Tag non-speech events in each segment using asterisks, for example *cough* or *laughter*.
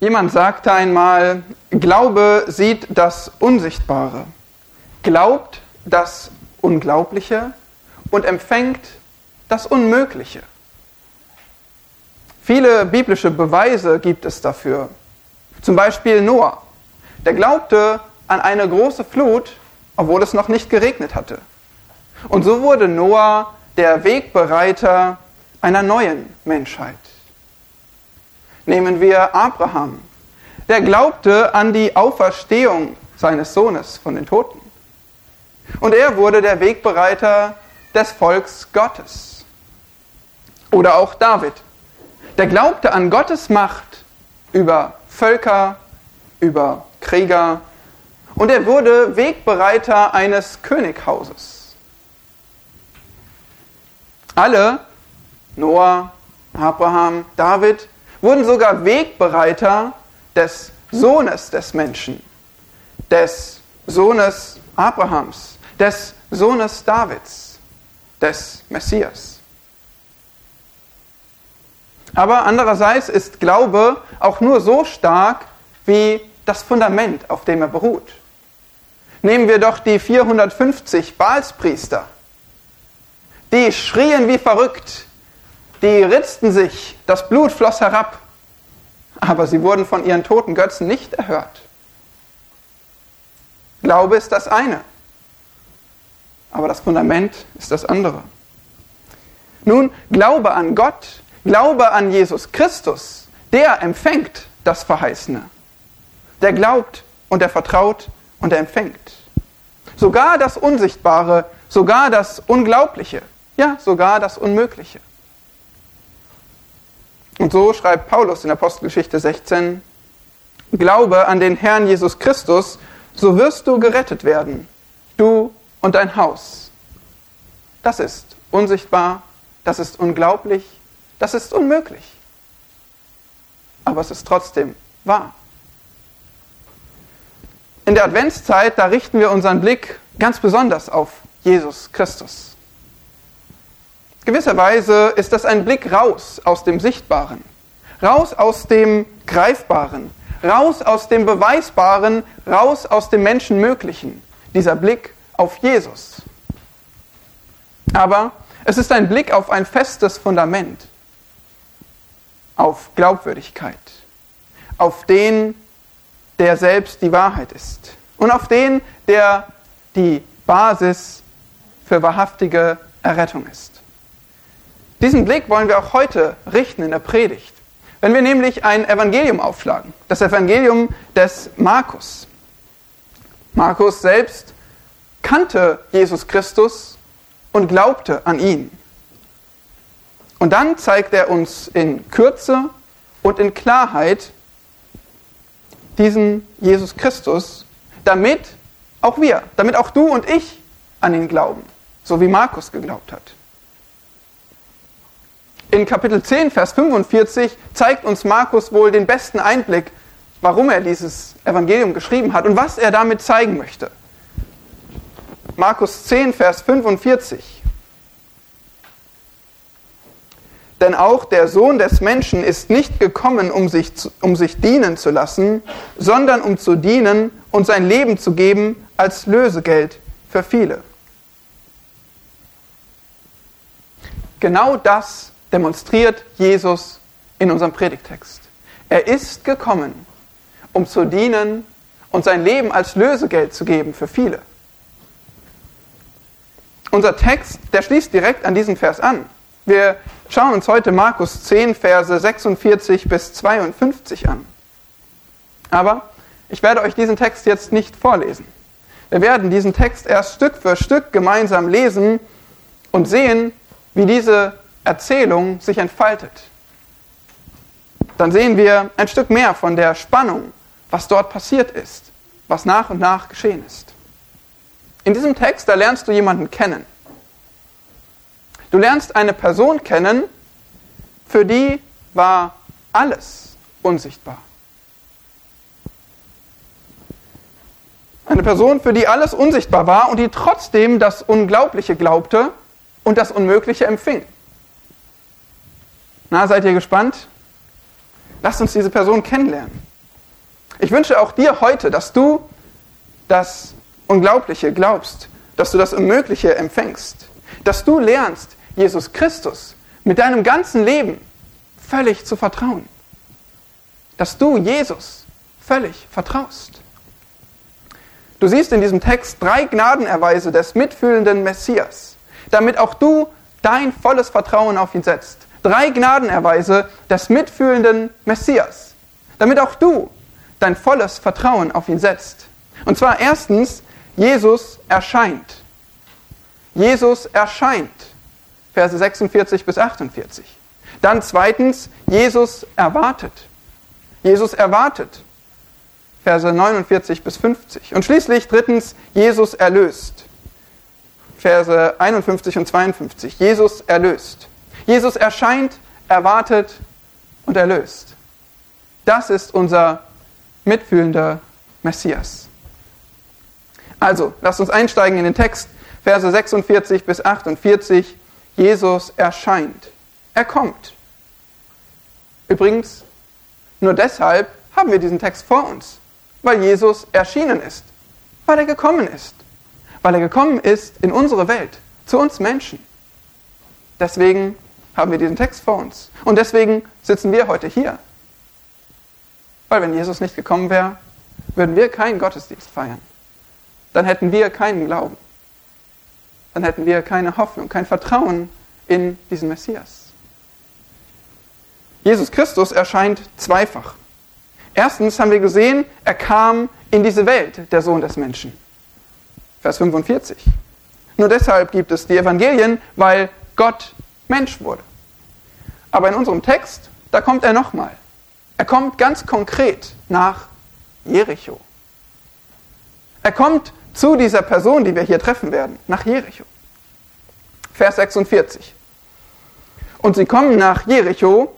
Jemand sagte einmal, Glaube sieht das Unsichtbare, glaubt das Unglaubliche und empfängt das Unmögliche. Viele biblische Beweise gibt es dafür. Zum Beispiel Noah. Der glaubte an eine große Flut, obwohl es noch nicht geregnet hatte. Und so wurde Noah der Wegbereiter einer neuen Menschheit nehmen wir Abraham. Der glaubte an die Auferstehung seines Sohnes von den Toten. Und er wurde der Wegbereiter des Volks Gottes. Oder auch David. Der glaubte an Gottes Macht über Völker, über Krieger. Und er wurde Wegbereiter eines Könighauses. Alle, Noah, Abraham, David, wurden sogar Wegbereiter des Sohnes des Menschen, des Sohnes Abrahams, des Sohnes Davids, des Messias. Aber andererseits ist Glaube auch nur so stark wie das Fundament, auf dem er beruht. Nehmen wir doch die 450 Baalspriester. Die schrien wie verrückt, die ritzten sich, das Blut floss herab, aber sie wurden von ihren toten Götzen nicht erhört. Glaube ist das eine, aber das Fundament ist das andere. Nun, Glaube an Gott, Glaube an Jesus Christus, der empfängt das Verheißene. Der glaubt und er vertraut und er empfängt. Sogar das Unsichtbare, sogar das Unglaubliche, ja, sogar das Unmögliche. Und so schreibt Paulus in Apostelgeschichte 16, Glaube an den Herrn Jesus Christus, so wirst du gerettet werden, du und dein Haus. Das ist unsichtbar, das ist unglaublich, das ist unmöglich. Aber es ist trotzdem wahr. In der Adventszeit, da richten wir unseren Blick ganz besonders auf Jesus Christus. Gewisserweise ist das ein Blick raus aus dem Sichtbaren, raus aus dem Greifbaren, raus aus dem Beweisbaren, raus aus dem Menschenmöglichen. Dieser Blick auf Jesus. Aber es ist ein Blick auf ein festes Fundament, auf Glaubwürdigkeit, auf den, der selbst die Wahrheit ist und auf den, der die Basis für wahrhaftige Errettung ist. Diesen Blick wollen wir auch heute richten in der Predigt. Wenn wir nämlich ein Evangelium aufschlagen, das Evangelium des Markus. Markus selbst kannte Jesus Christus und glaubte an ihn. Und dann zeigt er uns in Kürze und in Klarheit diesen Jesus Christus, damit auch wir, damit auch du und ich an ihn glauben, so wie Markus geglaubt hat. In Kapitel 10, Vers 45 zeigt uns Markus wohl den besten Einblick, warum er dieses Evangelium geschrieben hat und was er damit zeigen möchte. Markus 10, Vers 45. Denn auch der Sohn des Menschen ist nicht gekommen, um sich, um sich dienen zu lassen, sondern um zu dienen und sein Leben zu geben als Lösegeld für viele. Genau das demonstriert Jesus in unserem Predigtext. Er ist gekommen, um zu dienen und sein Leben als Lösegeld zu geben für viele. Unser Text, der schließt direkt an diesen Vers an. Wir schauen uns heute Markus 10, Verse 46 bis 52 an. Aber ich werde euch diesen Text jetzt nicht vorlesen. Wir werden diesen Text erst Stück für Stück gemeinsam lesen und sehen, wie diese Erzählung sich entfaltet, dann sehen wir ein Stück mehr von der Spannung, was dort passiert ist, was nach und nach geschehen ist. In diesem Text, da lernst du jemanden kennen. Du lernst eine Person kennen, für die war alles unsichtbar. Eine Person, für die alles unsichtbar war und die trotzdem das Unglaubliche glaubte und das Unmögliche empfing. Na, seid ihr gespannt? Lasst uns diese Person kennenlernen. Ich wünsche auch dir heute, dass du das Unglaubliche glaubst, dass du das Unmögliche empfängst, dass du lernst, Jesus Christus mit deinem ganzen Leben völlig zu vertrauen, dass du Jesus völlig vertraust. Du siehst in diesem Text drei Gnadenerweise des mitfühlenden Messias, damit auch du dein volles Vertrauen auf ihn setzt. Drei Gnadenerweise des mitfühlenden Messias, damit auch du dein volles Vertrauen auf ihn setzt. Und zwar erstens, Jesus erscheint. Jesus erscheint. Verse 46 bis 48. Dann zweitens, Jesus erwartet. Jesus erwartet. Verse 49 bis 50. Und schließlich drittens, Jesus erlöst. Verse 51 und 52. Jesus erlöst. Jesus erscheint, erwartet und erlöst. Das ist unser mitfühlender Messias. Also, lasst uns einsteigen in den Text, Verse 46 bis 48. Jesus erscheint. Er kommt. Übrigens, nur deshalb haben wir diesen Text vor uns, weil Jesus erschienen ist, weil er gekommen ist, weil er gekommen ist in unsere Welt, zu uns Menschen. Deswegen haben wir diesen Text vor uns. Und deswegen sitzen wir heute hier. Weil wenn Jesus nicht gekommen wäre, würden wir keinen Gottesdienst feiern. Dann hätten wir keinen Glauben. Dann hätten wir keine Hoffnung, kein Vertrauen in diesen Messias. Jesus Christus erscheint zweifach. Erstens haben wir gesehen, er kam in diese Welt, der Sohn des Menschen. Vers 45. Nur deshalb gibt es die Evangelien, weil Gott Mensch wurde. Aber in unserem Text, da kommt er nochmal. Er kommt ganz konkret nach Jericho. Er kommt zu dieser Person, die wir hier treffen werden, nach Jericho. Vers 46. Und sie kommen nach Jericho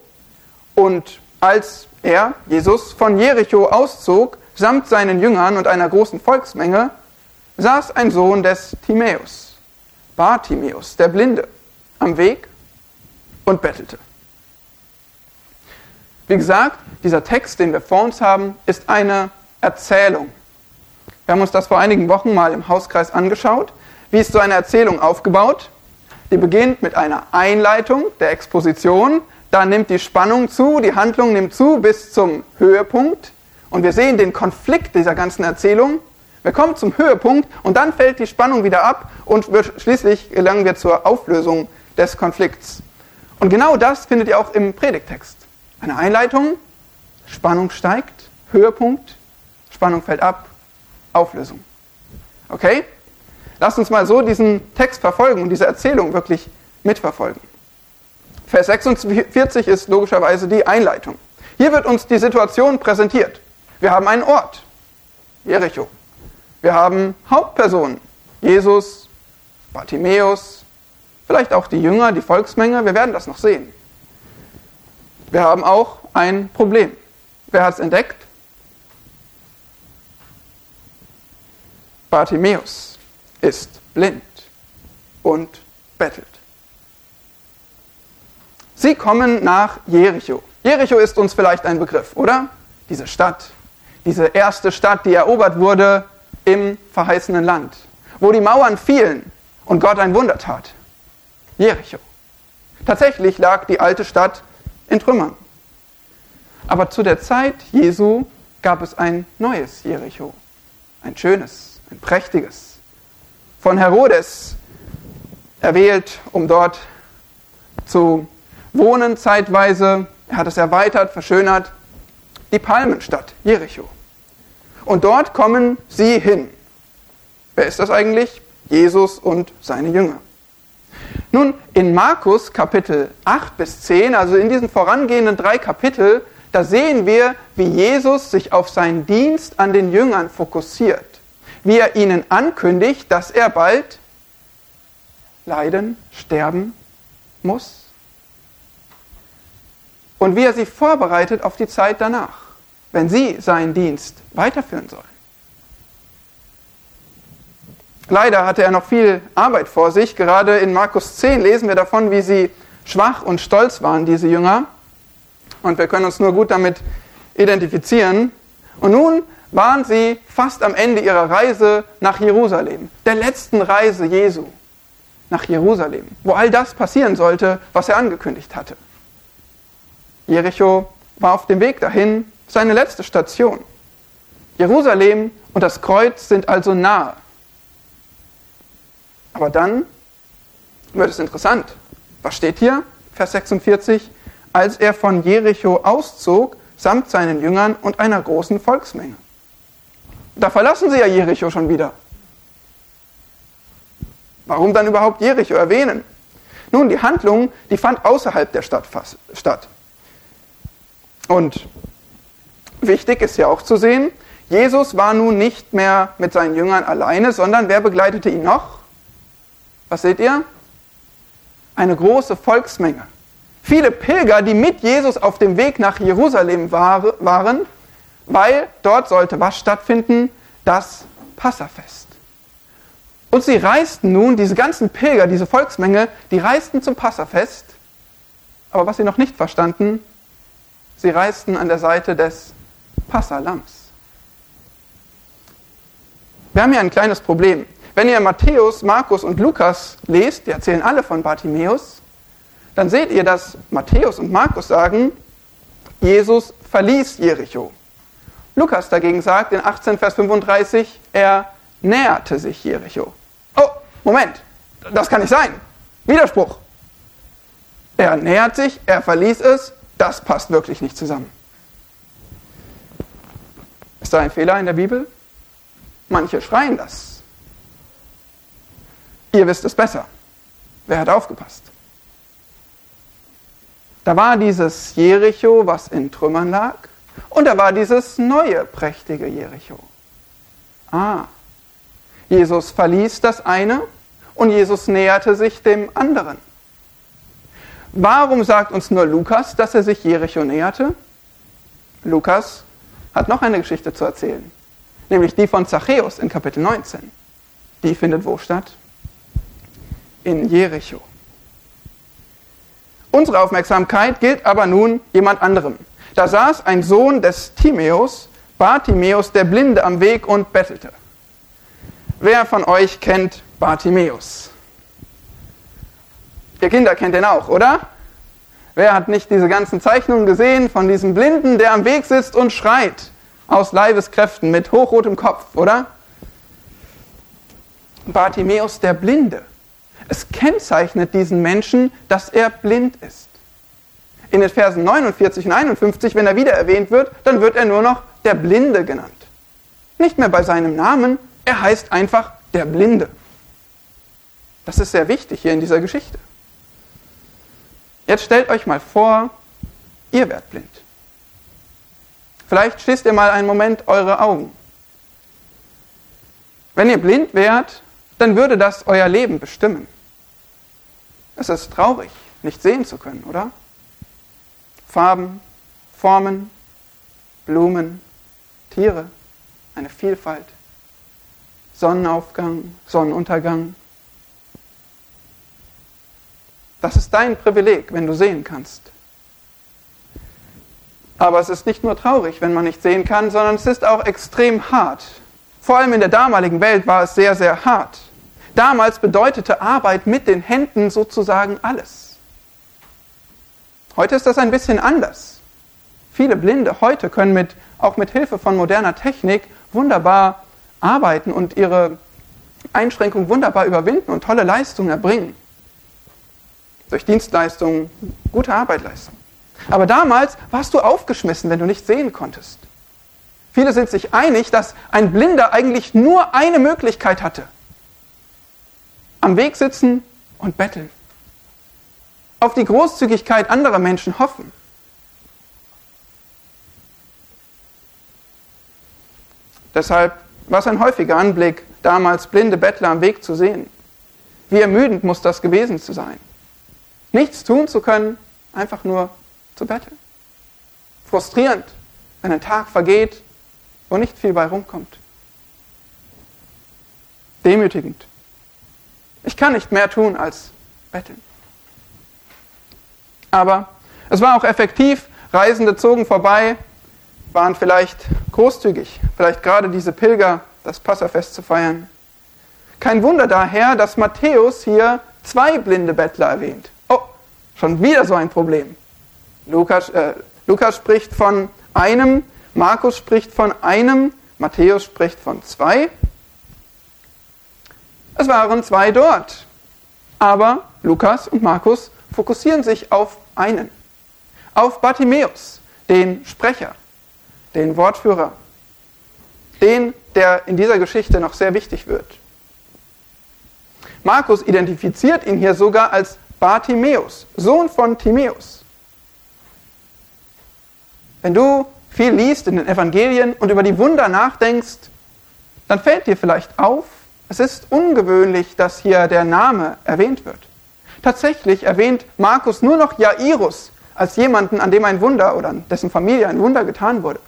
und als er, Jesus, von Jericho auszog, samt seinen Jüngern und einer großen Volksmenge, saß ein Sohn des Timäus, Bartimäus, der Blinde, am Weg und bettelte. Wie gesagt, dieser Text, den wir vor uns haben, ist eine Erzählung. Wir haben uns das vor einigen Wochen mal im Hauskreis angeschaut. Wie ist so eine Erzählung aufgebaut? Die beginnt mit einer Einleitung der Exposition, dann nimmt die Spannung zu, die Handlung nimmt zu bis zum Höhepunkt und wir sehen den Konflikt dieser ganzen Erzählung. Wir kommen zum Höhepunkt und dann fällt die Spannung wieder ab und schließlich gelangen wir zur Auflösung des Konflikts. Und genau das findet ihr auch im Predigtext. Eine Einleitung, Spannung steigt, Höhepunkt, Spannung fällt ab, Auflösung. Okay? Lasst uns mal so diesen Text verfolgen und diese Erzählung wirklich mitverfolgen. Vers 46 ist logischerweise die Einleitung. Hier wird uns die Situation präsentiert. Wir haben einen Ort, Jericho. Wir haben Hauptpersonen, Jesus, Bartimäus, vielleicht auch die Jünger, die Volksmenge, wir werden das noch sehen. Wir haben auch ein Problem. Wer hat es entdeckt? Bartimäus ist blind und bettelt. Sie kommen nach Jericho. Jericho ist uns vielleicht ein Begriff, oder? Diese Stadt, diese erste Stadt, die erobert wurde im verheißenen Land, wo die Mauern fielen und Gott ein Wunder tat. Jericho. Tatsächlich lag die alte Stadt in Trümmern. Aber zu der Zeit Jesu gab es ein neues Jericho. Ein schönes, ein prächtiges. Von Herodes erwählt, um dort zu wohnen zeitweise. Er hat es erweitert, verschönert. Die Palmenstadt, Jericho. Und dort kommen sie hin. Wer ist das eigentlich? Jesus und seine Jünger. Nun, in Markus Kapitel 8 bis 10, also in diesen vorangehenden drei Kapitel, da sehen wir, wie Jesus sich auf seinen Dienst an den Jüngern fokussiert. Wie er ihnen ankündigt, dass er bald leiden, sterben muss und wie er sie vorbereitet auf die Zeit danach, wenn sie seinen Dienst weiterführen sollen. Leider hatte er noch viel Arbeit vor sich. Gerade in Markus 10 lesen wir davon, wie sie schwach und stolz waren, diese Jünger. Und wir können uns nur gut damit identifizieren. Und nun waren sie fast am Ende ihrer Reise nach Jerusalem, der letzten Reise Jesu nach Jerusalem, wo all das passieren sollte, was er angekündigt hatte. Jericho war auf dem Weg dahin, seine letzte Station. Jerusalem und das Kreuz sind also nahe. Aber dann wird es interessant. Was steht hier? Vers 46. Als er von Jericho auszog, samt seinen Jüngern und einer großen Volksmenge. Da verlassen sie ja Jericho schon wieder. Warum dann überhaupt Jericho erwähnen? Nun, die Handlung, die fand außerhalb der Stadt statt. Und wichtig ist ja auch zu sehen, Jesus war nun nicht mehr mit seinen Jüngern alleine, sondern wer begleitete ihn noch? Was seht ihr? Eine große Volksmenge. Viele Pilger, die mit Jesus auf dem Weg nach Jerusalem waren, weil dort sollte was stattfinden? Das Passafest. Und sie reisten nun, diese ganzen Pilger, diese Volksmenge, die reisten zum Passafest. Aber was sie noch nicht verstanden, sie reisten an der Seite des Passalams. Wir haben hier ein kleines Problem. Wenn ihr Matthäus, Markus und Lukas lest, die erzählen alle von Bartimäus, dann seht ihr, dass Matthäus und Markus sagen, Jesus verließ Jericho. Lukas dagegen sagt in 18 Vers 35, er näherte sich Jericho. Oh, Moment, das kann nicht sein. Widerspruch. Er nähert sich, er verließ es, das passt wirklich nicht zusammen. Ist da ein Fehler in der Bibel? Manche schreien das. Ihr wisst es besser. Wer hat aufgepasst? Da war dieses Jericho, was in Trümmern lag, und da war dieses neue, prächtige Jericho. Ah, Jesus verließ das eine und Jesus näherte sich dem anderen. Warum sagt uns nur Lukas, dass er sich Jericho näherte? Lukas hat noch eine Geschichte zu erzählen, nämlich die von Zachäus in Kapitel 19. Die findet wo statt? In Jericho. Unsere Aufmerksamkeit gilt aber nun jemand anderem. Da saß ein Sohn des Timäus, Bartimäus, der Blinde am Weg und bettelte. Wer von euch kennt Bartimäus? Ihr Kinder kennt den auch, oder? Wer hat nicht diese ganzen Zeichnungen gesehen von diesem Blinden, der am Weg sitzt und schreit aus Leibeskräften mit hochrotem Kopf, oder? Bartimäus der Blinde. Es kennzeichnet diesen Menschen, dass er blind ist. In den Versen 49 und 51, wenn er wieder erwähnt wird, dann wird er nur noch der Blinde genannt. Nicht mehr bei seinem Namen, er heißt einfach der Blinde. Das ist sehr wichtig hier in dieser Geschichte. Jetzt stellt euch mal vor, ihr werdet blind. Vielleicht schließt ihr mal einen Moment eure Augen. Wenn ihr blind wärt, dann würde das euer Leben bestimmen. Es ist traurig, nicht sehen zu können, oder? Farben, Formen, Blumen, Tiere, eine Vielfalt, Sonnenaufgang, Sonnenuntergang. Das ist dein Privileg, wenn du sehen kannst. Aber es ist nicht nur traurig, wenn man nicht sehen kann, sondern es ist auch extrem hart. Vor allem in der damaligen Welt war es sehr, sehr hart. Damals bedeutete Arbeit mit den Händen sozusagen alles. Heute ist das ein bisschen anders. Viele Blinde heute können mit, auch mit Hilfe von moderner Technik wunderbar arbeiten und ihre Einschränkungen wunderbar überwinden und tolle Leistungen erbringen. Durch Dienstleistungen gute Arbeit leisten. Aber damals warst du aufgeschmissen, wenn du nicht sehen konntest. Viele sind sich einig, dass ein Blinder eigentlich nur eine Möglichkeit hatte, am Weg sitzen und betteln. Auf die Großzügigkeit anderer Menschen hoffen. Deshalb war es ein häufiger Anblick, damals blinde Bettler am Weg zu sehen. Wie ermüdend muss das gewesen zu sein. Nichts tun zu können, einfach nur zu betteln. Frustrierend, wenn ein Tag vergeht, wo nicht viel bei rumkommt. Demütigend. Ich kann nicht mehr tun als betteln. Aber es war auch effektiv. Reisende zogen vorbei, waren vielleicht großzügig, vielleicht gerade diese Pilger, das Passafest zu feiern. Kein Wunder daher, dass Matthäus hier zwei blinde Bettler erwähnt. Oh, schon wieder so ein Problem. Lukas, äh, Lukas spricht von einem, Markus spricht von einem, Matthäus spricht von zwei. Es waren zwei dort. Aber Lukas und Markus fokussieren sich auf einen. Auf Bartimäus, den Sprecher, den Wortführer. Den, der in dieser Geschichte noch sehr wichtig wird. Markus identifiziert ihn hier sogar als Bartimäus, Sohn von Timäus. Wenn du viel liest in den Evangelien und über die Wunder nachdenkst, dann fällt dir vielleicht auf, es ist ungewöhnlich, dass hier der Name erwähnt wird. Tatsächlich erwähnt Markus nur noch Jairus als jemanden, an dem ein Wunder oder an dessen Familie ein Wunder getan wurde.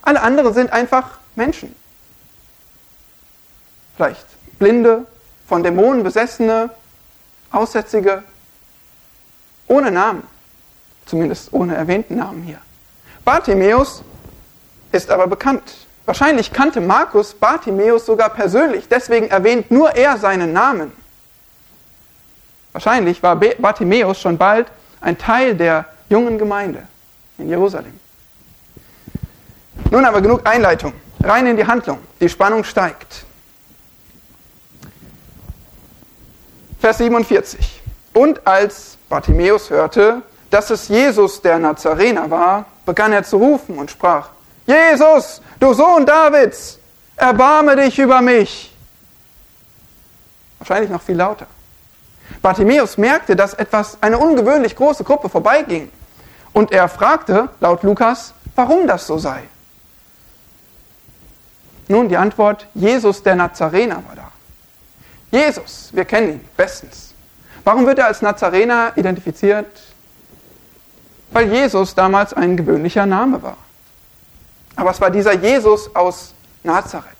Alle anderen sind einfach Menschen. Vielleicht Blinde, von Dämonen besessene, Aussätzige, ohne Namen, zumindest ohne erwähnten Namen hier. Bartimäus ist aber bekannt. Wahrscheinlich kannte Markus Bartimäus sogar persönlich, deswegen erwähnt nur er seinen Namen. Wahrscheinlich war Bartimäus schon bald ein Teil der jungen Gemeinde in Jerusalem. Nun aber genug Einleitung. Rein in die Handlung. Die Spannung steigt. Vers 47. Und als Bartimäus hörte, dass es Jesus der Nazarener war, begann er zu rufen und sprach, Jesus, du Sohn Davids, erbarme dich über mich. Wahrscheinlich noch viel lauter. Bartimäus merkte, dass etwas, eine ungewöhnlich große Gruppe vorbeiging. Und er fragte, laut Lukas, warum das so sei. Nun die Antwort, Jesus der Nazarener war da. Jesus, wir kennen ihn bestens. Warum wird er als Nazarener identifiziert? Weil Jesus damals ein gewöhnlicher Name war. Aber es war dieser Jesus aus Nazareth.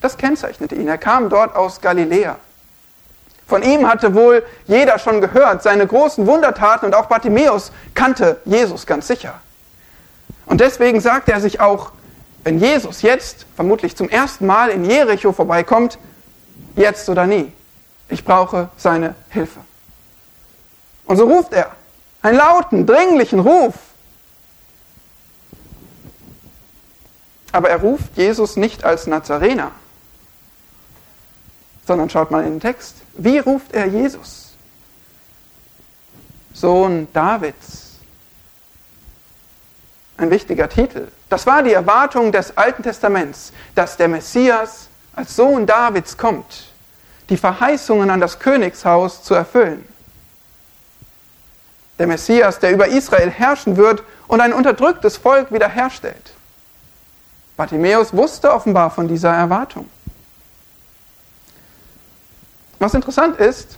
Das kennzeichnete ihn. Er kam dort aus Galiläa. Von ihm hatte wohl jeder schon gehört, seine großen Wundertaten und auch Bartimäus kannte Jesus ganz sicher. Und deswegen sagte er sich auch, wenn Jesus jetzt vermutlich zum ersten Mal in Jericho vorbeikommt, jetzt oder nie. Ich brauche seine Hilfe. Und so ruft er einen lauten, dringlichen Ruf. Aber er ruft Jesus nicht als Nazarener, sondern schaut mal in den Text. Wie ruft er Jesus? Sohn Davids. Ein wichtiger Titel. Das war die Erwartung des Alten Testaments, dass der Messias als Sohn Davids kommt die Verheißungen an das Königshaus zu erfüllen. Der Messias, der über Israel herrschen wird und ein unterdrücktes Volk wiederherstellt. Bartimäus wusste offenbar von dieser Erwartung. Was interessant ist,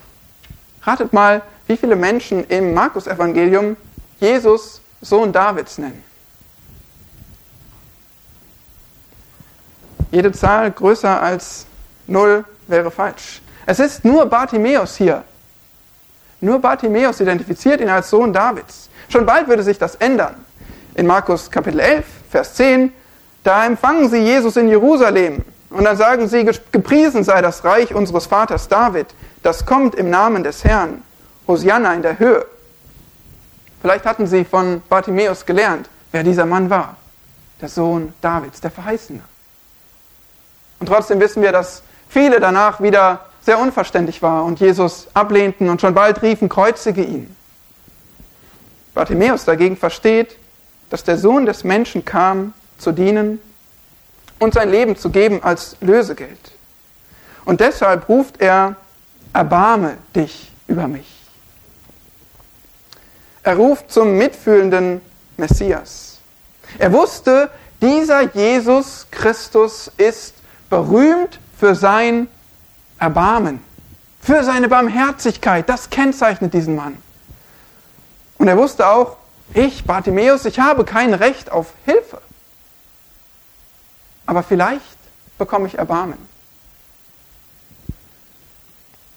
ratet mal, wie viele Menschen im Markus-Evangelium Jesus Sohn Davids nennen. Jede Zahl größer als 0 wäre falsch. Es ist nur Bartimäus hier. Nur Bartimäus identifiziert ihn als Sohn Davids. Schon bald würde sich das ändern. In Markus Kapitel 11, Vers 10, da empfangen sie Jesus in Jerusalem und dann sagen sie, gepriesen sei das Reich unseres Vaters David, das kommt im Namen des Herrn. Hosianna in der Höhe. Vielleicht hatten sie von Bartimäus gelernt, wer dieser Mann war. Der Sohn Davids, der Verheißene. Und trotzdem wissen wir, dass viele danach wieder sehr unverständlich war und Jesus ablehnten und schon bald riefen, kreuzige ihn. Bartimäus dagegen versteht, dass der Sohn des Menschen kam, zu dienen und sein Leben zu geben als Lösegeld. Und deshalb ruft er, erbarme dich über mich. Er ruft zum mitfühlenden Messias. Er wusste, dieser Jesus Christus ist berühmt für sein Erbarmen, für seine Barmherzigkeit. Das kennzeichnet diesen Mann. Und er wusste auch, ich, Bartimäus, ich habe kein Recht auf Hilfe. Aber vielleicht bekomme ich Erbarmen.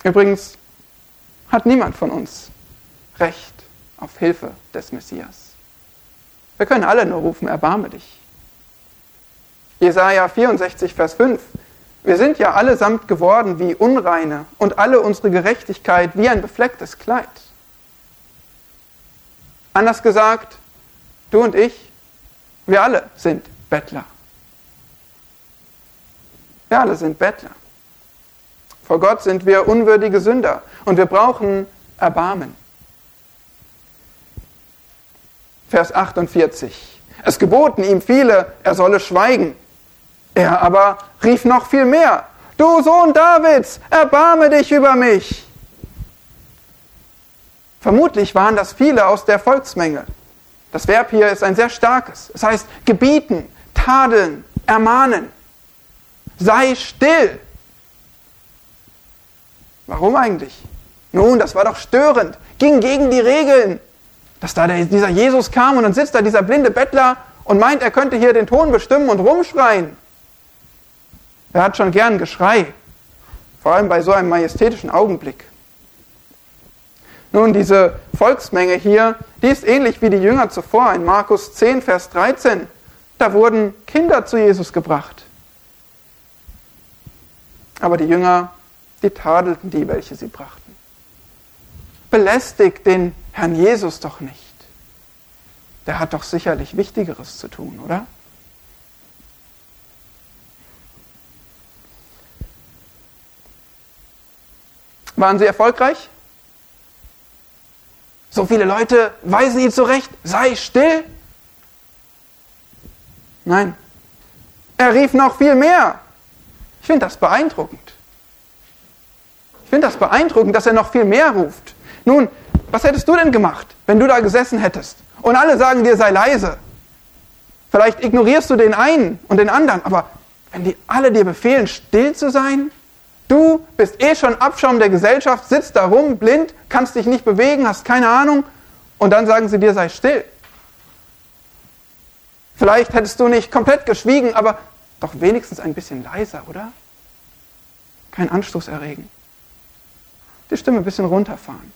Übrigens hat niemand von uns Recht auf Hilfe des Messias. Wir können alle nur rufen, erbarme dich. Jesaja 64, Vers 5. Wir sind ja allesamt geworden wie Unreine und alle unsere Gerechtigkeit wie ein beflecktes Kleid. Anders gesagt, du und ich, wir alle sind Bettler. Wir alle sind Bettler. Vor Gott sind wir unwürdige Sünder und wir brauchen Erbarmen. Vers 48. Es geboten ihm viele, er solle schweigen. Er aber rief noch viel mehr. Du Sohn Davids, erbarme dich über mich. Vermutlich waren das viele aus der Volksmenge. Das Verb hier ist ein sehr starkes. Es heißt gebieten, tadeln, ermahnen. Sei still. Warum eigentlich? Nun, das war doch störend, ging gegen die Regeln. Dass da der, dieser Jesus kam und dann sitzt da dieser blinde Bettler und meint, er könnte hier den Ton bestimmen und rumschreien. Er hat schon gern Geschrei, vor allem bei so einem majestätischen Augenblick. Nun, diese Volksmenge hier, die ist ähnlich wie die Jünger zuvor in Markus 10, Vers 13. Da wurden Kinder zu Jesus gebracht. Aber die Jünger, die tadelten die, welche sie brachten. Belästigt den Herrn Jesus doch nicht. Der hat doch sicherlich Wichtigeres zu tun, oder? Waren sie erfolgreich? So viele Leute weisen ihn zurecht, sei still. Nein, er rief noch viel mehr. Ich finde das beeindruckend. Ich finde das beeindruckend, dass er noch viel mehr ruft. Nun, was hättest du denn gemacht, wenn du da gesessen hättest und alle sagen dir, sei leise? Vielleicht ignorierst du den einen und den anderen, aber wenn die alle dir befehlen, still zu sein, Du bist eh schon Abschaum der Gesellschaft, sitzt da rum, blind, kannst dich nicht bewegen, hast keine Ahnung und dann sagen sie dir, sei still. Vielleicht hättest du nicht komplett geschwiegen, aber doch wenigstens ein bisschen leiser, oder? Kein Anstoß erregen. Die Stimme ein bisschen runterfahren.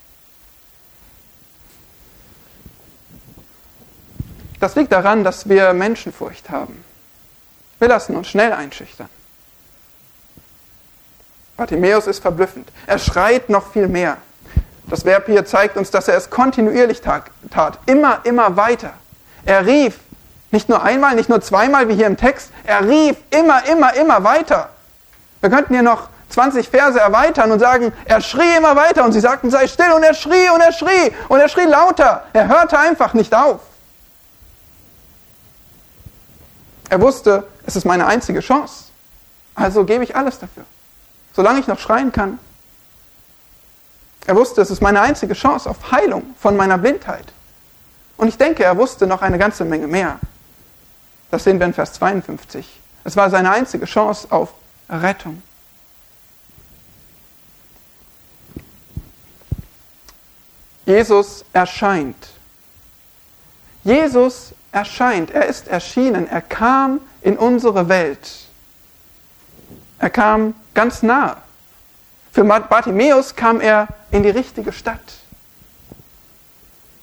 Das liegt daran, dass wir Menschenfurcht haben. Wir lassen uns schnell einschüchtern. Bartimäus ist verblüffend. Er schreit noch viel mehr. Das Verb hier zeigt uns, dass er es kontinuierlich tat. Immer, immer weiter. Er rief, nicht nur einmal, nicht nur zweimal wie hier im Text, er rief immer, immer, immer weiter. Wir könnten hier noch 20 Verse erweitern und sagen, er schrie immer weiter und sie sagten, sei still und er schrie und er schrie und er schrie lauter. Er hörte einfach nicht auf. Er wusste, es ist meine einzige Chance. Also gebe ich alles dafür solange ich noch schreien kann. Er wusste, es ist meine einzige Chance auf Heilung von meiner Blindheit. Und ich denke, er wusste noch eine ganze Menge mehr. Das sehen wir in Vers 52. Es war seine einzige Chance auf Rettung. Jesus erscheint. Jesus erscheint. Er ist erschienen. Er kam in unsere Welt. Er kam ganz nah. Für Bartimäus kam er in die richtige Stadt.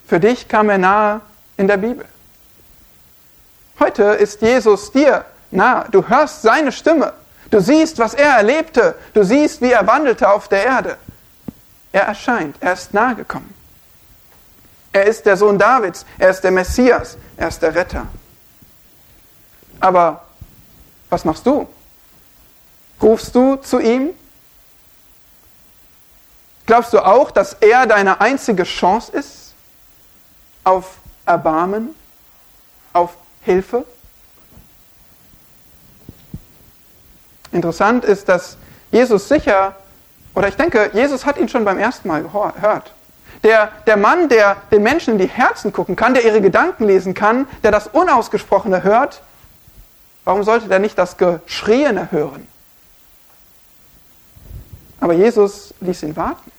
Für dich kam er nahe in der Bibel. Heute ist Jesus dir nah. Du hörst seine Stimme. Du siehst, was er erlebte. Du siehst, wie er wandelte auf der Erde. Er erscheint. Er ist nahe gekommen. Er ist der Sohn Davids. Er ist der Messias. Er ist der Retter. Aber was machst du? Rufst du zu ihm? Glaubst du auch, dass er deine einzige Chance ist auf Erbarmen, auf Hilfe? Interessant ist, dass Jesus sicher, oder ich denke, Jesus hat ihn schon beim ersten Mal gehört. Der, der Mann, der den Menschen in die Herzen gucken kann, der ihre Gedanken lesen kann, der das Unausgesprochene hört, warum sollte der nicht das Geschriene hören? Aber Jesus ließ ihn warten.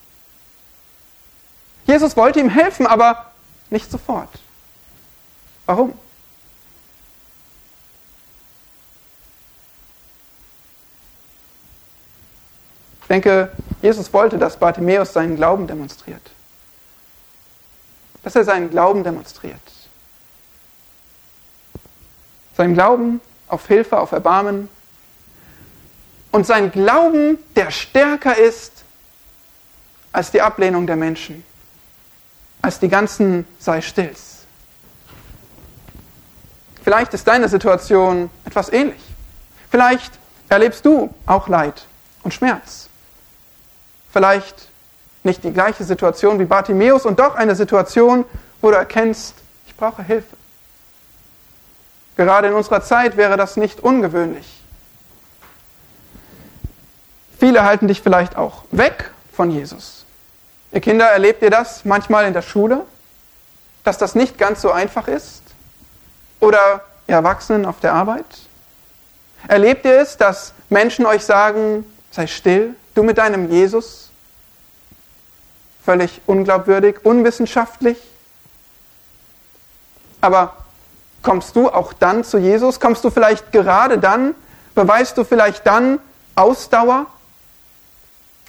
Jesus wollte ihm helfen, aber nicht sofort. Warum? Ich denke, Jesus wollte, dass Bartimäus seinen Glauben demonstriert. Dass er seinen Glauben demonstriert. Sein Glauben auf Hilfe, auf Erbarmen. Und sein Glauben, der stärker ist als die Ablehnung der Menschen, als die ganzen sei stills. Vielleicht ist deine Situation etwas ähnlich. Vielleicht erlebst du auch Leid und Schmerz. Vielleicht nicht die gleiche Situation wie Bartimäus und doch eine Situation, wo du erkennst, ich brauche Hilfe. Gerade in unserer Zeit wäre das nicht ungewöhnlich. Viele halten dich vielleicht auch weg von Jesus. Ihr Kinder, erlebt ihr das manchmal in der Schule, dass das nicht ganz so einfach ist? Oder ihr Erwachsenen auf der Arbeit? Erlebt ihr es, dass Menschen euch sagen, sei still, du mit deinem Jesus? Völlig unglaubwürdig, unwissenschaftlich? Aber Kommst du auch dann zu Jesus? Kommst du vielleicht gerade dann? Beweist du vielleicht dann Ausdauer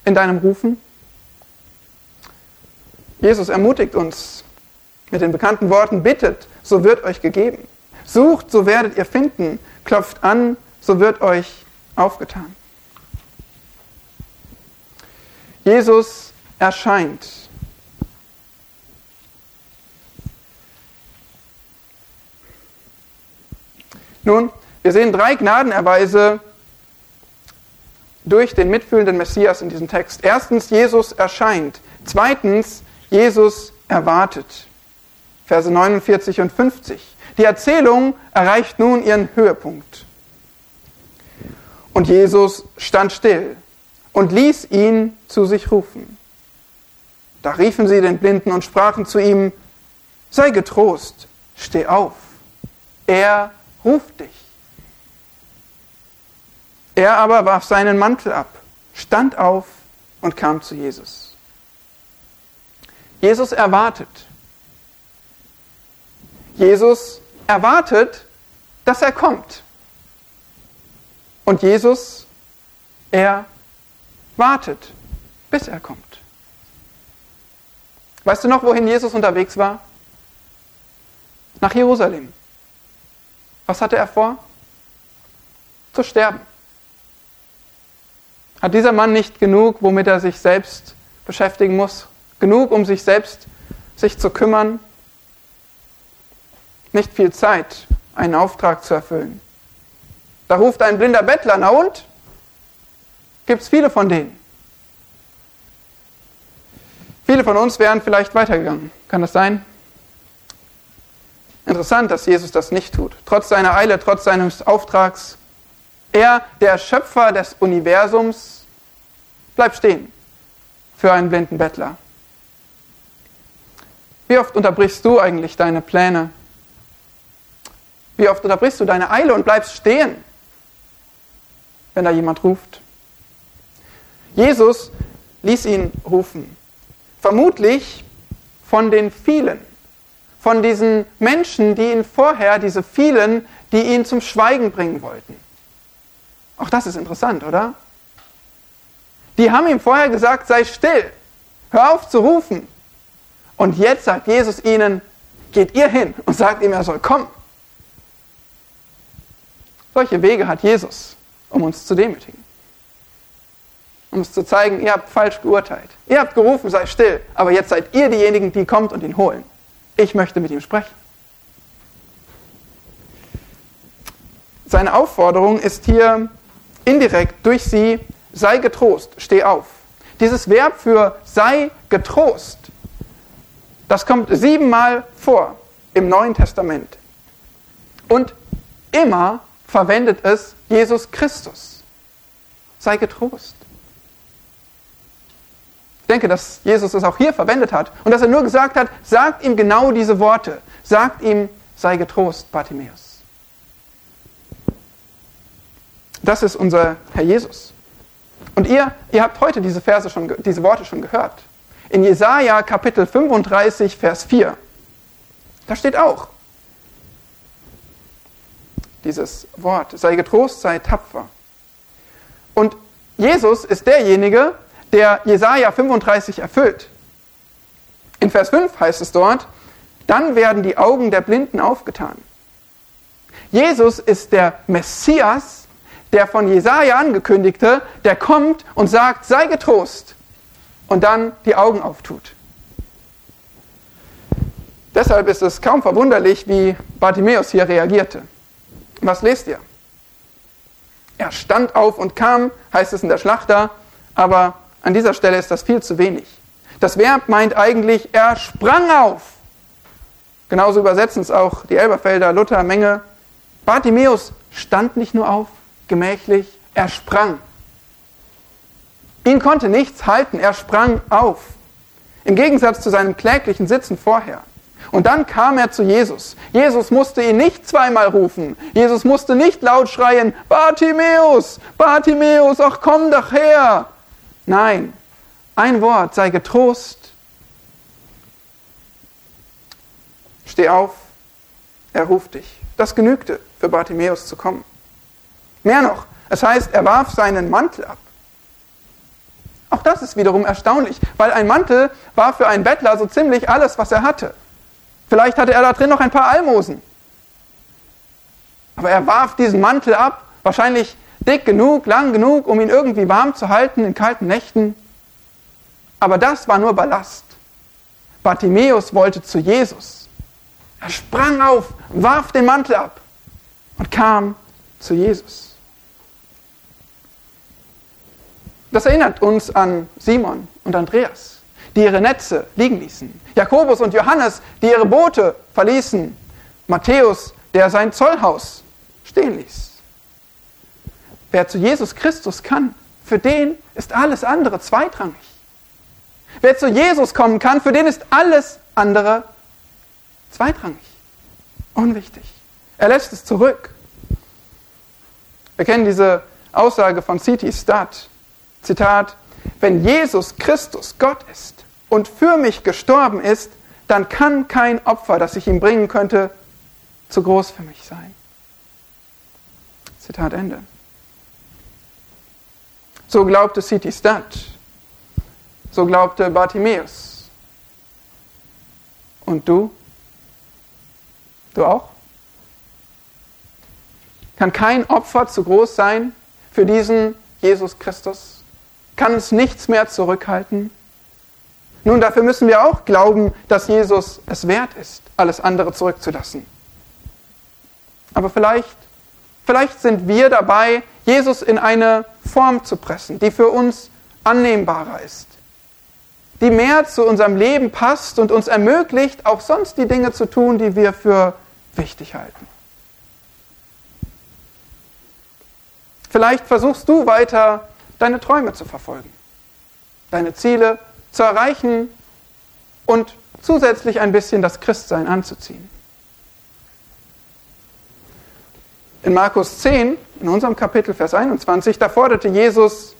in deinem Rufen? Jesus ermutigt uns mit den bekannten Worten, bittet, so wird euch gegeben. Sucht, so werdet ihr finden. Klopft an, so wird euch aufgetan. Jesus erscheint Nun, wir sehen drei Gnadenerweise durch den mitfühlenden Messias in diesem Text. Erstens, Jesus erscheint. Zweitens, Jesus erwartet. Verse 49 und 50. Die Erzählung erreicht nun ihren Höhepunkt. Und Jesus stand still und ließ ihn zu sich rufen. Da riefen sie den Blinden und sprachen zu ihm, sei getrost, steh auf. Er ruft dich. Er aber warf seinen Mantel ab, stand auf und kam zu Jesus. Jesus erwartet. Jesus erwartet, dass er kommt. Und Jesus, er wartet, bis er kommt. Weißt du noch, wohin Jesus unterwegs war? Nach Jerusalem. Was hatte er vor? Zu sterben. Hat dieser Mann nicht genug, womit er sich selbst beschäftigen muss? Genug, um sich selbst sich zu kümmern? Nicht viel Zeit, einen Auftrag zu erfüllen. Da ruft ein blinder Bettler, na und? Gibt es viele von denen? Viele von uns wären vielleicht weitergegangen. Kann das sein? Interessant, dass Jesus das nicht tut. Trotz seiner Eile, trotz seines Auftrags. Er, der Schöpfer des Universums, bleibt stehen für einen blinden Bettler. Wie oft unterbrichst du eigentlich deine Pläne? Wie oft unterbrichst du deine Eile und bleibst stehen, wenn da jemand ruft? Jesus ließ ihn rufen. Vermutlich von den vielen von diesen Menschen, die ihn vorher, diese vielen, die ihn zum Schweigen bringen wollten. Auch das ist interessant, oder? Die haben ihm vorher gesagt, sei still, hör auf zu rufen. Und jetzt sagt Jesus ihnen, geht ihr hin und sagt ihm, er soll kommen. Solche Wege hat Jesus, um uns zu demütigen. Um uns zu zeigen, ihr habt falsch geurteilt. Ihr habt gerufen, sei still, aber jetzt seid ihr diejenigen, die kommt und ihn holen. Ich möchte mit ihm sprechen. Seine Aufforderung ist hier indirekt durch sie, sei getrost, steh auf. Dieses Verb für sei getrost, das kommt siebenmal vor im Neuen Testament. Und immer verwendet es Jesus Christus. Sei getrost. Denke, dass Jesus es auch hier verwendet hat und dass er nur gesagt hat, sagt ihm genau diese Worte. Sagt ihm, sei getrost, Bartimäus. Das ist unser Herr Jesus. Und ihr, ihr habt heute diese, Verse schon, diese Worte schon gehört. In Jesaja Kapitel 35, Vers 4. Da steht auch dieses Wort, sei getrost, sei tapfer. Und Jesus ist derjenige, der Jesaja 35 erfüllt. In Vers 5 heißt es dort, dann werden die Augen der Blinden aufgetan. Jesus ist der Messias, der von Jesaja angekündigte, der kommt und sagt, sei getrost und dann die Augen auftut. Deshalb ist es kaum verwunderlich, wie Bartimäus hier reagierte. Was lest ihr? Er stand auf und kam, heißt es in der Schlachter, aber an dieser Stelle ist das viel zu wenig. Das Verb meint eigentlich, er sprang auf. Genauso übersetzen es auch die Elberfelder, Luther, Menge. Bartimäus stand nicht nur auf, gemächlich, er sprang. Ihn konnte nichts halten, er sprang auf. Im Gegensatz zu seinem kläglichen Sitzen vorher. Und dann kam er zu Jesus. Jesus musste ihn nicht zweimal rufen. Jesus musste nicht laut schreien, Bartimäus, Bartimäus, ach komm doch her. Nein, ein Wort, sei getrost. Steh auf, er ruft dich. Das genügte für Bartimäus zu kommen. Mehr noch, es heißt, er warf seinen Mantel ab. Auch das ist wiederum erstaunlich, weil ein Mantel war für einen Bettler so ziemlich alles, was er hatte. Vielleicht hatte er da drin noch ein paar Almosen. Aber er warf diesen Mantel ab, wahrscheinlich dick genug, lang genug, um ihn irgendwie warm zu halten in kalten Nächten. Aber das war nur Ballast. Bartimäus wollte zu Jesus. Er sprang auf, warf den Mantel ab und kam zu Jesus. Das erinnert uns an Simon und Andreas, die ihre Netze liegen ließen. Jakobus und Johannes, die ihre Boote verließen. Matthäus, der sein Zollhaus stehen ließ. Wer zu Jesus Christus kann, für den ist alles andere zweitrangig. Wer zu Jesus kommen kann, für den ist alles andere zweitrangig, unwichtig. Er lässt es zurück. Wir kennen diese Aussage von C.T. Studd. Zitat, wenn Jesus Christus Gott ist und für mich gestorben ist, dann kann kein Opfer, das ich ihm bringen könnte, zu groß für mich sein. Zitat Ende. So glaubte C.T. Studd. So glaubte Bartimäus. Und du? Du auch? Kann kein Opfer zu groß sein für diesen Jesus Christus? Kann uns nichts mehr zurückhalten? Nun, dafür müssen wir auch glauben, dass Jesus es wert ist, alles andere zurückzulassen. Aber vielleicht, vielleicht sind wir dabei, Jesus in eine Form zu pressen, die für uns annehmbarer ist, die mehr zu unserem Leben passt und uns ermöglicht, auch sonst die Dinge zu tun, die wir für wichtig halten. Vielleicht versuchst du weiter deine Träume zu verfolgen, deine Ziele zu erreichen und zusätzlich ein bisschen das Christsein anzuziehen. In Markus 10, in unserem Kapitel Vers 21, da forderte Jesus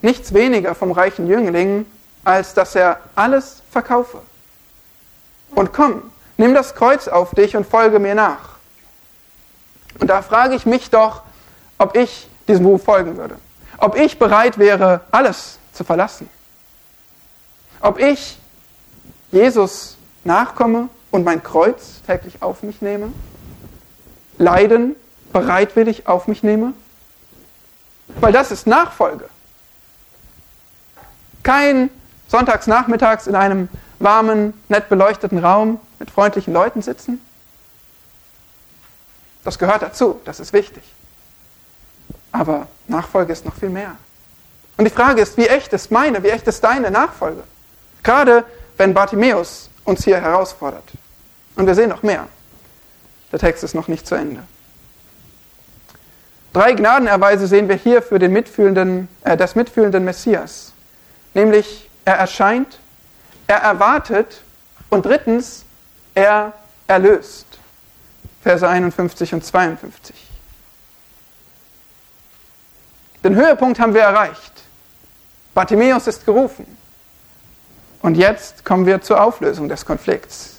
nichts weniger vom reichen Jüngling, als dass er alles verkaufe. Und komm, nimm das Kreuz auf dich und folge mir nach. Und da frage ich mich doch, ob ich diesem Ruf folgen würde ob ich bereit wäre, alles zu verlassen. Ob ich Jesus nachkomme und mein Kreuz täglich auf mich nehme. Leiden bereitwillig auf mich nehme. Weil das ist Nachfolge. Kein sonntagsnachmittags in einem warmen, nett beleuchteten Raum mit freundlichen Leuten sitzen. Das gehört dazu, das ist wichtig. Aber Nachfolge ist noch viel mehr. Und die Frage ist, wie echt ist meine, wie echt ist deine Nachfolge? Gerade wenn Bartimäus uns hier herausfordert. Und wir sehen noch mehr. Der Text ist noch nicht zu Ende. Drei Gnadenerweise sehen wir hier für den mitfühlenden, äh, des mitfühlenden Messias. Nämlich, er erscheint, er erwartet und drittens, er erlöst. Verse 51 und 52. Den Höhepunkt haben wir erreicht. Bartimäus ist gerufen. Und jetzt kommen wir zur Auflösung des Konflikts.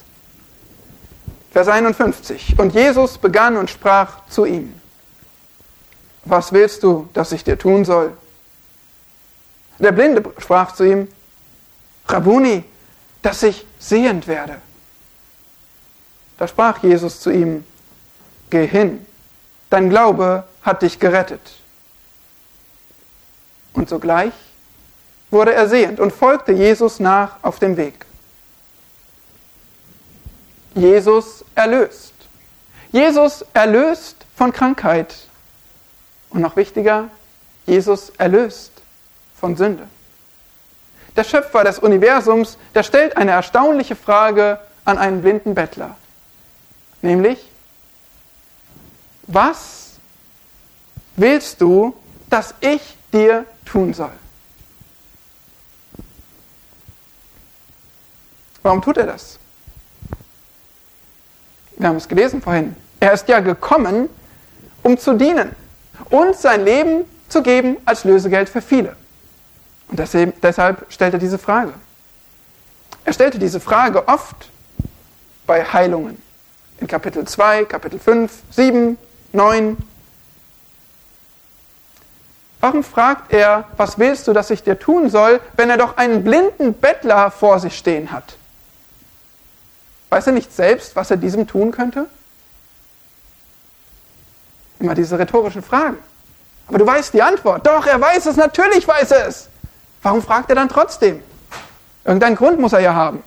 Vers 51. Und Jesus begann und sprach zu ihm. Was willst du, dass ich dir tun soll? Der Blinde sprach zu ihm, Rabuni, dass ich sehend werde. Da sprach Jesus zu ihm, geh hin, dein Glaube hat dich gerettet. Und sogleich wurde er sehend und folgte Jesus nach auf dem Weg. Jesus erlöst. Jesus erlöst von Krankheit. Und noch wichtiger, Jesus erlöst von Sünde. Der Schöpfer des Universums, der stellt eine erstaunliche Frage an einen blinden Bettler. Nämlich, was willst du, dass ich dir tun soll? Warum tut er das? Wir haben es gelesen vorhin. Er ist ja gekommen, um zu dienen und sein Leben zu geben als Lösegeld für viele. Und deshalb stellt er diese Frage. Er stellte diese Frage oft bei Heilungen. In Kapitel 2, Kapitel 5, 7, 9. Warum fragt er, was willst du, dass ich dir tun soll, wenn er doch einen blinden Bettler vor sich stehen hat? Weiß er nicht selbst, was er diesem tun könnte? Immer diese rhetorischen Fragen. Aber du weißt die Antwort. Doch, er weiß es, natürlich weiß er es. Warum fragt er dann trotzdem? Irgendeinen Grund muss er ja haben.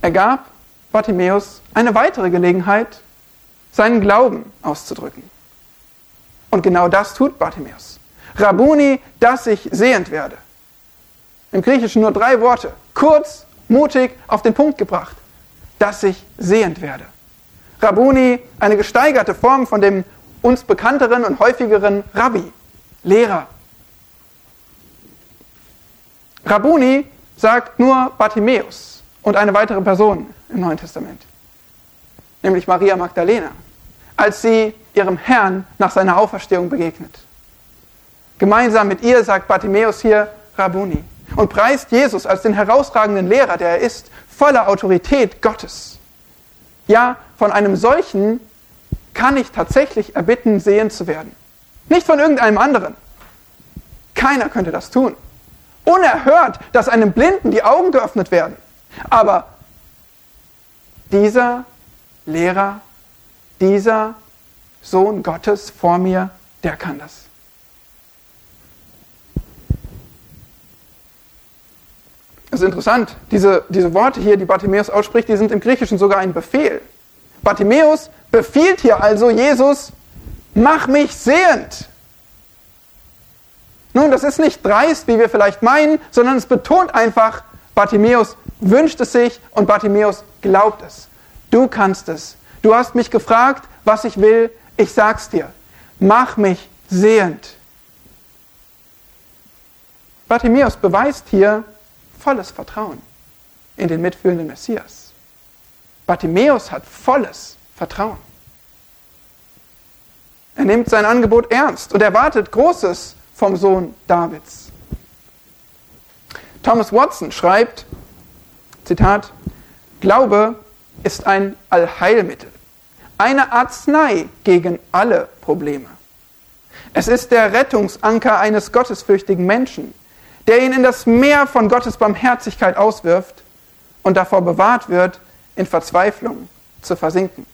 Er gab Bartimäus eine weitere Gelegenheit, seinen Glauben auszudrücken. Und genau das tut Bartimäus. Rabuni, dass ich sehend werde. Im Griechischen nur drei Worte. Kurz, mutig, auf den Punkt gebracht. Dass ich sehend werde. Rabuni, eine gesteigerte Form von dem uns bekannteren und häufigeren Rabbi, Lehrer. Rabuni sagt nur Bartimäus und eine weitere Person im Neuen Testament, nämlich Maria Magdalena, als sie ihrem Herrn nach seiner Auferstehung begegnet. Gemeinsam mit ihr sagt Bartimäus hier Rabuni und preist Jesus als den herausragenden Lehrer, der er ist, voller Autorität Gottes. Ja, von einem solchen kann ich tatsächlich erbitten, sehend zu werden. Nicht von irgendeinem anderen. Keiner könnte das tun. Unerhört, dass einem Blinden die Augen geöffnet werden. Aber dieser Lehrer, dieser Sohn Gottes vor mir, der kann das. Das ist interessant. Diese, diese Worte hier, die Bartimäus ausspricht, die sind im Griechischen sogar ein Befehl. Bartimäus befiehlt hier also Jesus, mach mich sehend. Nun, das ist nicht dreist, wie wir vielleicht meinen, sondern es betont einfach, Bartimäus wünscht es sich und Bartimäus glaubt es. Du kannst es. Du hast mich gefragt, was ich will, ich sag's dir. Mach mich sehend. Bartimäus beweist hier, volles Vertrauen in den mitfühlenden Messias. Bartimäus hat volles Vertrauen. Er nimmt sein Angebot ernst und erwartet Großes vom Sohn Davids. Thomas Watson schreibt, Zitat, Glaube ist ein Allheilmittel, eine Arznei gegen alle Probleme. Es ist der Rettungsanker eines gottesfürchtigen Menschen, der ihn in das Meer von Gottes Barmherzigkeit auswirft und davor bewahrt wird, in Verzweiflung zu versinken.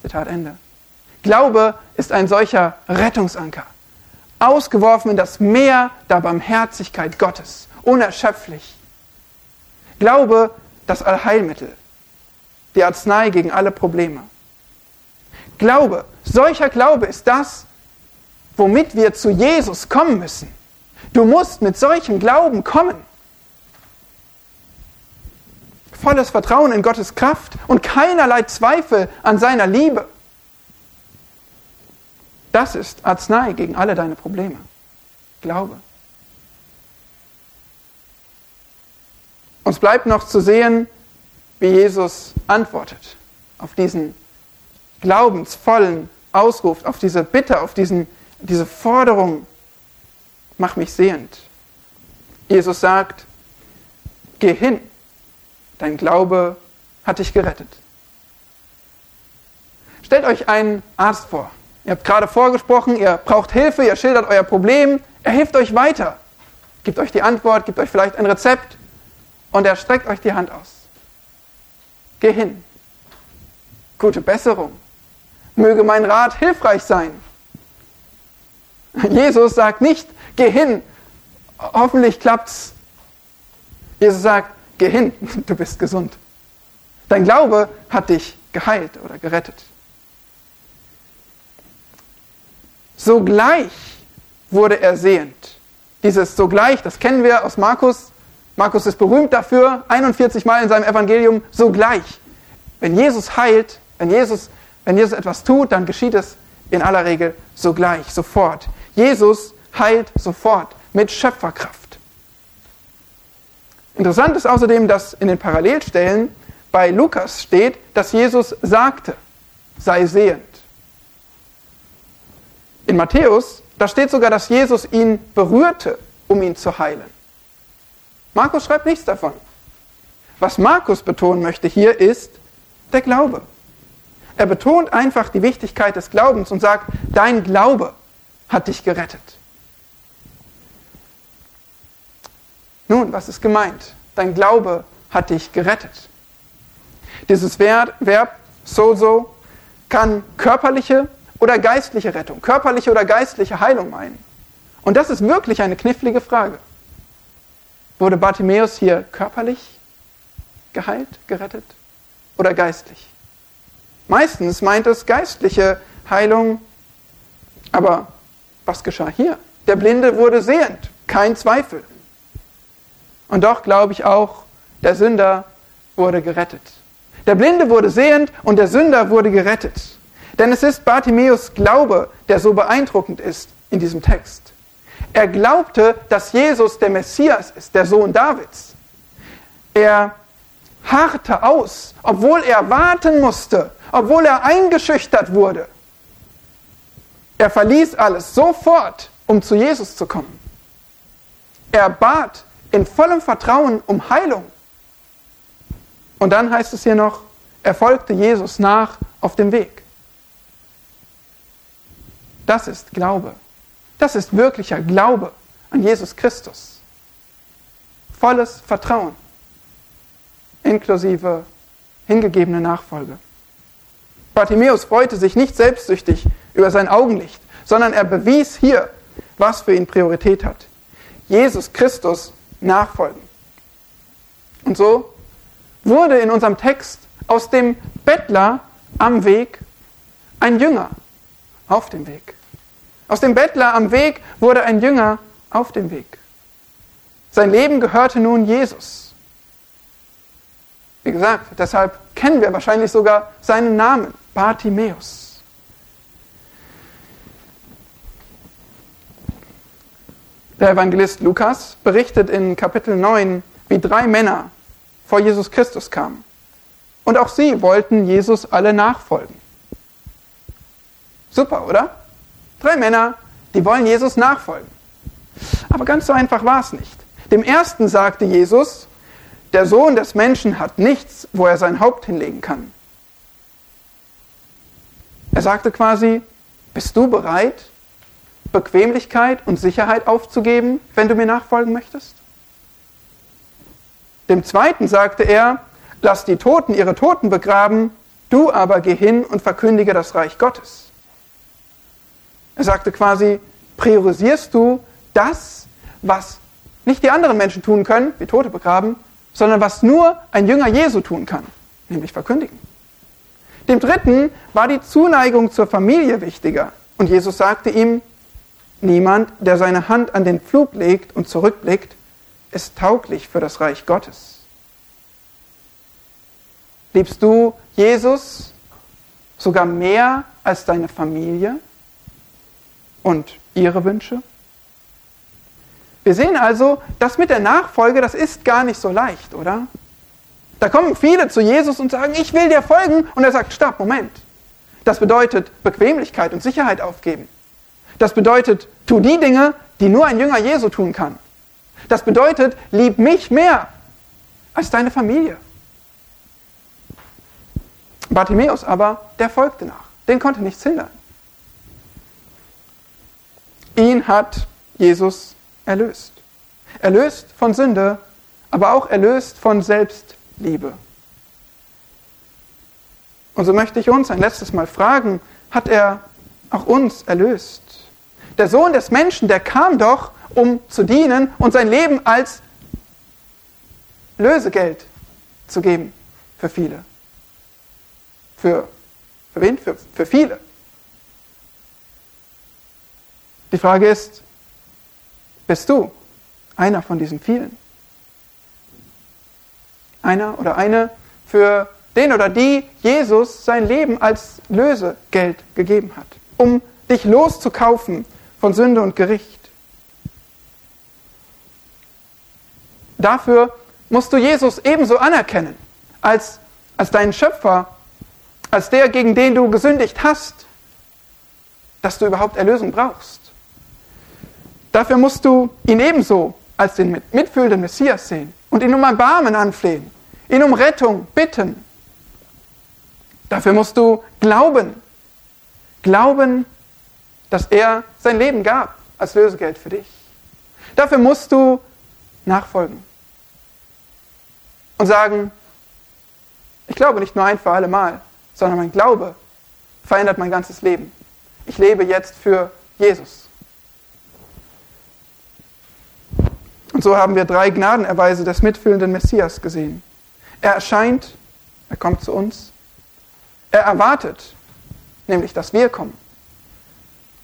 Zitat Ende. Glaube ist ein solcher Rettungsanker, ausgeworfen in das Meer der Barmherzigkeit Gottes, unerschöpflich. Glaube, das Allheilmittel, die Arznei gegen alle Probleme. Glaube, solcher Glaube ist das, womit wir zu Jesus kommen müssen. Du musst mit solchem Glauben kommen. Volles Vertrauen in Gottes Kraft und keinerlei Zweifel an seiner Liebe. Das ist Arznei gegen alle deine Probleme. Glaube. Uns bleibt noch zu sehen, wie Jesus antwortet auf diesen glaubensvollen Ausruf, auf diese Bitte, auf diesen, diese Forderung mach mich sehend. Jesus sagt, geh hin, dein Glaube hat dich gerettet. Stellt euch einen Arzt vor. Ihr habt gerade vorgesprochen, ihr braucht Hilfe, ihr schildert euer Problem, er hilft euch weiter, gibt euch die Antwort, gibt euch vielleicht ein Rezept und er streckt euch die Hand aus. geh hin. Gute Besserung. Möge mein Rat hilfreich sein. *laughs* Jesus sagt nicht, geh hin, hoffentlich klappt's. Jesus sagt, geh hin, *laughs* du bist gesund. Dein Glaube hat dich geheilt oder gerettet. Sogleich wurde er sehend. Dieses sogleich, das kennen wir aus Markus. Markus ist berühmt dafür, 41 Mal in seinem Evangelium, sogleich. Wenn Jesus heilt, wenn Jesus, wenn Jesus etwas tut, dann geschieht es in aller Regel sogleich, sofort. Jesus heilt sofort mit Schöpferkraft. Interessant ist außerdem, dass in den Parallelstellen bei Lukas steht, dass Jesus sagte, sei sehend. In Matthäus, da steht sogar, dass Jesus ihn berührte, um ihn zu heilen. Markus schreibt nichts davon. Was Markus betonen möchte hier ist der Glaube. Er betont einfach die Wichtigkeit des Glaubens und sagt, dein Glaube hat dich gerettet. Nun, was ist gemeint? Dein Glaube hat dich gerettet. Dieses Verb, sozo, kann körperliche oder geistliche Rettung, körperliche oder geistliche Heilung meinen. Und das ist wirklich eine knifflige Frage. Wurde Bartimäus hier körperlich geheilt, gerettet oder geistlich? Meistens meint es geistliche Heilung, aber was geschah hier? Der Blinde wurde sehend, kein Zweifel. Und doch glaube ich auch, der Sünder wurde gerettet. Der Blinde wurde sehend und der Sünder wurde gerettet. Denn es ist Bartimäus Glaube, der so beeindruckend ist in diesem Text. Er glaubte, dass Jesus der Messias ist, der Sohn Davids. Er harrte aus, obwohl er warten musste, obwohl er eingeschüchtert wurde. Er verließ alles sofort, um zu Jesus zu kommen. Er bat in vollem Vertrauen um Heilung. Und dann heißt es hier noch, er folgte Jesus nach auf dem Weg. Das ist Glaube. Das ist wirklicher Glaube an Jesus Christus. Volles Vertrauen, inklusive hingegebene Nachfolge. Bartimäus freute sich nicht selbstsüchtig über sein Augenlicht, sondern er bewies hier, was für ihn Priorität hat. Jesus Christus nachfolgen. Und so wurde in unserem Text aus dem Bettler am Weg ein Jünger auf dem Weg. Aus dem Bettler am Weg wurde ein Jünger auf dem Weg. Sein Leben gehörte nun Jesus. Wie gesagt, deshalb kennen wir wahrscheinlich sogar seinen Namen, Bartimäus. Der Evangelist Lukas berichtet in Kapitel 9, wie drei Männer vor Jesus Christus kamen. Und auch sie wollten Jesus alle nachfolgen. Super, oder? Drei Männer, die wollen Jesus nachfolgen. Aber ganz so einfach war es nicht. Dem ersten sagte Jesus, der Sohn des Menschen hat nichts, wo er sein Haupt hinlegen kann. Er sagte quasi, bist du bereit, Bequemlichkeit und Sicherheit aufzugeben, wenn du mir nachfolgen möchtest? Dem zweiten sagte er, lass die Toten ihre Toten begraben, du aber geh hin und verkündige das Reich Gottes. Er sagte quasi, priorisierst du das, was nicht die anderen Menschen tun können, wie Tote begraben, sondern was nur ein Jünger Jesu tun kann, nämlich verkündigen. Dem dritten war die Zuneigung zur Familie wichtiger. Und Jesus sagte ihm, niemand, der seine Hand an den Pflug legt und zurückblickt, ist tauglich für das Reich Gottes. Liebst du Jesus sogar mehr als deine Familie? und ihre Wünsche? Wir sehen also, das mit der Nachfolge, das ist gar nicht so leicht, oder? Da kommen viele zu Jesus und sagen, ich will dir folgen. Und er sagt, stopp, Moment. Das bedeutet Bequemlichkeit und Sicherheit aufgeben. Das bedeutet, tu die Dinge, die nur ein Jünger Jesu tun kann. Das bedeutet, lieb mich mehr als deine Familie. Bartimäus aber, der folgte nach. Den konnte nichts hindern. Ihn hat Jesus erlöst. Erlöst von Sünde, aber auch erlöst von Selbstliebe. Und so möchte ich uns ein letztes Mal fragen, hat er auch uns erlöst? Der Sohn des Menschen, der kam doch, um zu dienen und sein Leben als Lösegeld zu geben für viele. Für, für wen? Für, für viele. Die Frage ist, bist du einer von diesen vielen? Einer oder eine, für den oder die Jesus sein Leben als Lösegeld gegeben hat, um dich loszukaufen von Sünde und Gericht. Dafür musst du Jesus ebenso anerkennen als, als deinen Schöpfer, als der, gegen den du gesündigt hast, dass du überhaupt Erlösung brauchst. Dafür musst du ihn ebenso als den mitfühlenden Messias sehen und ihn um Erbarmen anflehen, ihn um Rettung bitten. Dafür musst du glauben, glauben, dass er sein Leben gab als Lösegeld für dich. Dafür musst du nachfolgen und sagen, ich glaube nicht nur ein für alle Mal, sondern mein Glaube verändert mein ganzes Leben. Ich lebe jetzt für Jesus. Und so haben wir drei Gnadenerweise des mitfühlenden Messias gesehen. Er erscheint, er kommt zu uns. Er erwartet, nämlich dass wir kommen.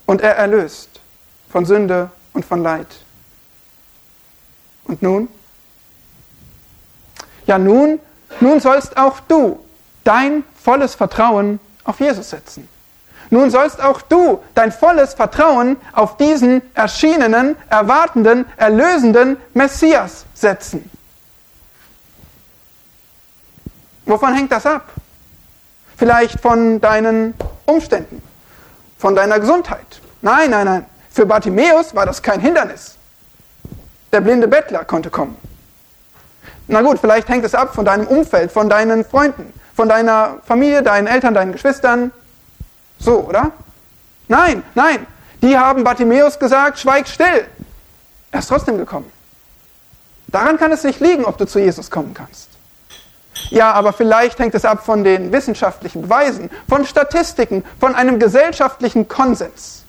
Und er erlöst von Sünde und von Leid. Und nun? Ja, nun, nun sollst auch du dein volles Vertrauen auf Jesus setzen. Nun sollst auch du dein volles Vertrauen auf diesen erschienenen, erwartenden, erlösenden Messias setzen. Wovon hängt das ab? Vielleicht von deinen Umständen, von deiner Gesundheit. Nein, nein, nein. Für Bartimäus war das kein Hindernis. Der blinde Bettler konnte kommen. Na gut, vielleicht hängt es ab von deinem Umfeld, von deinen Freunden, von deiner Familie, deinen Eltern, deinen Geschwistern, so, oder? Nein, nein. Die haben Bartimäus gesagt, schweig still. Er ist trotzdem gekommen. Daran kann es nicht liegen, ob du zu Jesus kommen kannst. Ja, aber vielleicht hängt es ab von den wissenschaftlichen Beweisen, von Statistiken, von einem gesellschaftlichen Konsens.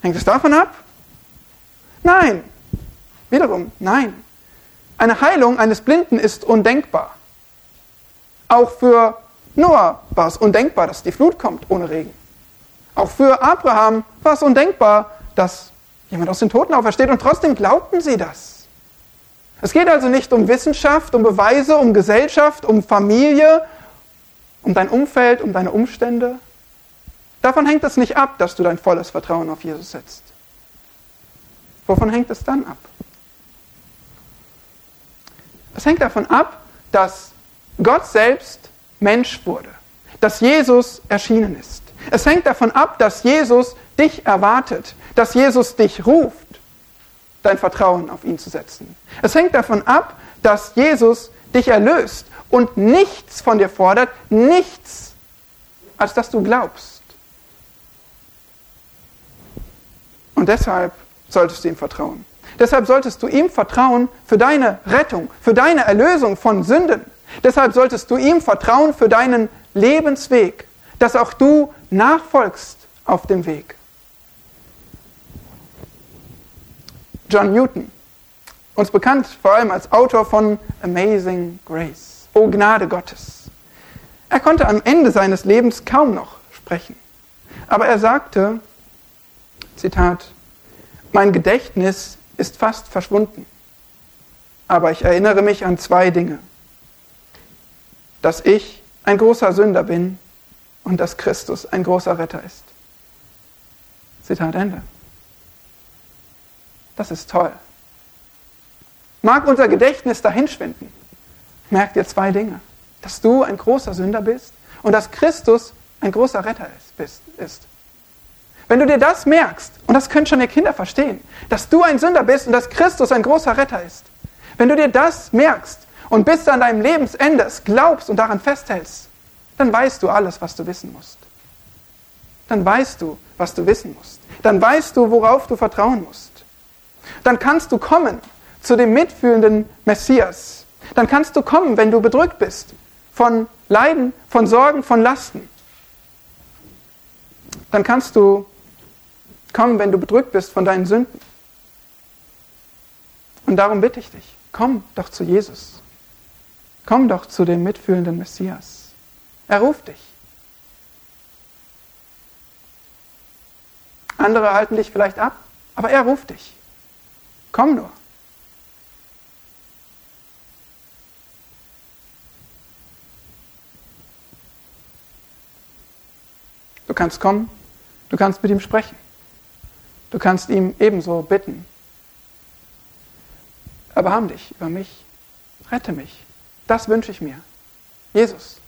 Hängt es davon ab? Nein. Wiederum, nein. Eine Heilung eines Blinden ist undenkbar. Auch für Noah war es undenkbar, dass die Flut kommt ohne Regen. Auch für Abraham war es undenkbar, dass jemand aus den Toten aufersteht und trotzdem glaubten sie das. Es geht also nicht um Wissenschaft, um Beweise, um Gesellschaft, um Familie, um dein Umfeld, um deine Umstände. Davon hängt es nicht ab, dass du dein volles Vertrauen auf Jesus setzt. Wovon hängt es dann ab? Es hängt davon ab, dass Gott selbst Mensch wurde, dass Jesus erschienen ist. Es hängt davon ab, dass Jesus dich erwartet, dass Jesus dich ruft, dein Vertrauen auf ihn zu setzen. Es hängt davon ab, dass Jesus dich erlöst und nichts von dir fordert, nichts, als dass du glaubst. Und deshalb solltest du ihm vertrauen. Deshalb solltest du ihm vertrauen für deine Rettung, für deine Erlösung von Sünden. Deshalb solltest du ihm vertrauen für deinen Lebensweg, dass auch du nachfolgst auf dem Weg. John Newton, uns bekannt vor allem als Autor von Amazing Grace, O Gnade Gottes. Er konnte am Ende seines Lebens kaum noch sprechen. Aber er sagte, Zitat, mein Gedächtnis ist fast verschwunden, aber ich erinnere mich an zwei Dinge dass ich ein großer Sünder bin und dass Christus ein großer Retter ist. Zitat Ende. Das ist toll. Mag unser Gedächtnis dahinschwinden, merkt ihr zwei Dinge. Dass du ein großer Sünder bist und dass Christus ein großer Retter ist. Wenn du dir das merkst, und das können schon die Kinder verstehen, dass du ein Sünder bist und dass Christus ein großer Retter ist, wenn du dir das merkst, und bis an deinem Lebensende es glaubst und daran festhältst, dann weißt du alles, was du wissen musst. Dann weißt du, was du wissen musst. Dann weißt du, worauf du vertrauen musst. Dann kannst du kommen zu dem mitfühlenden Messias. Dann kannst du kommen, wenn du bedrückt bist, von Leiden, von Sorgen, von Lasten, dann kannst du kommen, wenn du bedrückt bist von deinen Sünden. Und darum bitte ich dich, komm doch zu Jesus. Komm doch zu dem mitfühlenden Messias. Er ruft dich. Andere halten dich vielleicht ab, aber er ruft dich. Komm nur. Du kannst kommen, du kannst mit ihm sprechen. Du kannst ihm ebenso bitten. Erbarm dich über mich, rette mich. Das wünsche ich mir. Jesus,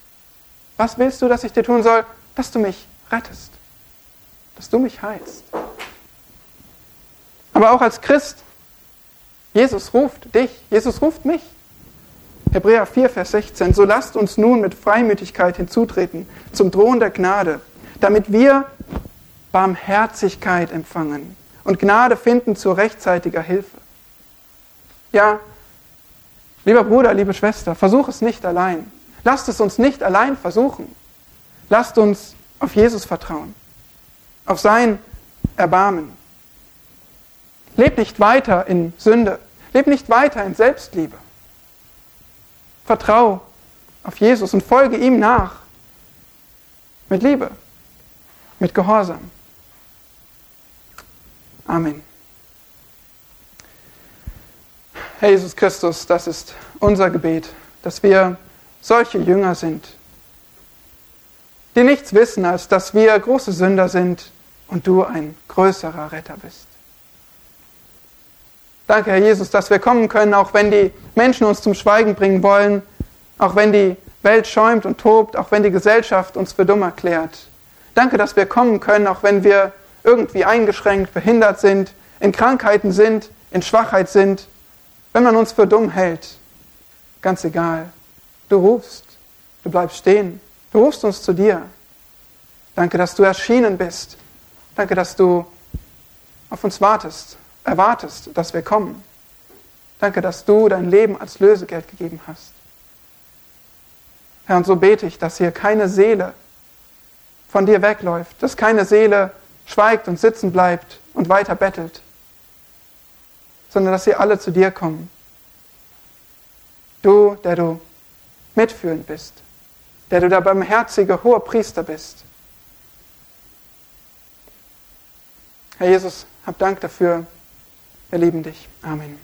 was willst du, dass ich dir tun soll? Dass du mich rettest, dass du mich heilst. Aber auch als Christ, Jesus ruft dich, Jesus ruft mich. Hebräer 4, Vers 16, so lasst uns nun mit Freimütigkeit hinzutreten zum Thron der Gnade, damit wir Barmherzigkeit empfangen und Gnade finden zur rechtzeitiger Hilfe. Ja, lieber Bruder, liebe Schwester, versuch es nicht allein. Lasst es uns nicht allein versuchen. Lasst uns auf Jesus vertrauen, auf sein Erbarmen. Leb nicht weiter in Sünde, leb nicht weiter in Selbstliebe. Vertrau auf Jesus und folge ihm nach mit Liebe, mit Gehorsam. Amen. Herr Jesus Christus, das ist unser Gebet, dass wir solche Jünger sind, die nichts wissen, als dass wir große Sünder sind und du ein größerer Retter bist. Danke, Herr Jesus, dass wir kommen können, auch wenn die Menschen uns zum Schweigen bringen wollen, auch wenn die Welt schäumt und tobt, auch wenn die Gesellschaft uns für dumm erklärt. Danke, dass wir kommen können, auch wenn wir irgendwie eingeschränkt, behindert sind, in Krankheiten sind, in Schwachheit sind, wenn man uns für dumm hält. Ganz egal. Du rufst, du bleibst stehen, du rufst uns zu dir. Danke, dass du erschienen bist. Danke, dass du auf uns wartest, erwartest, dass wir kommen. Danke, dass du dein Leben als Lösegeld gegeben hast. Herr, und so bete ich, dass hier keine Seele von dir wegläuft, dass keine Seele schweigt und sitzen bleibt und weiter bettelt, sondern dass sie alle zu dir kommen. Du, der du mitfühlend bist, der du der barmherzige hohe Priester bist. Herr Jesus, hab Dank dafür. Wir lieben dich. Amen.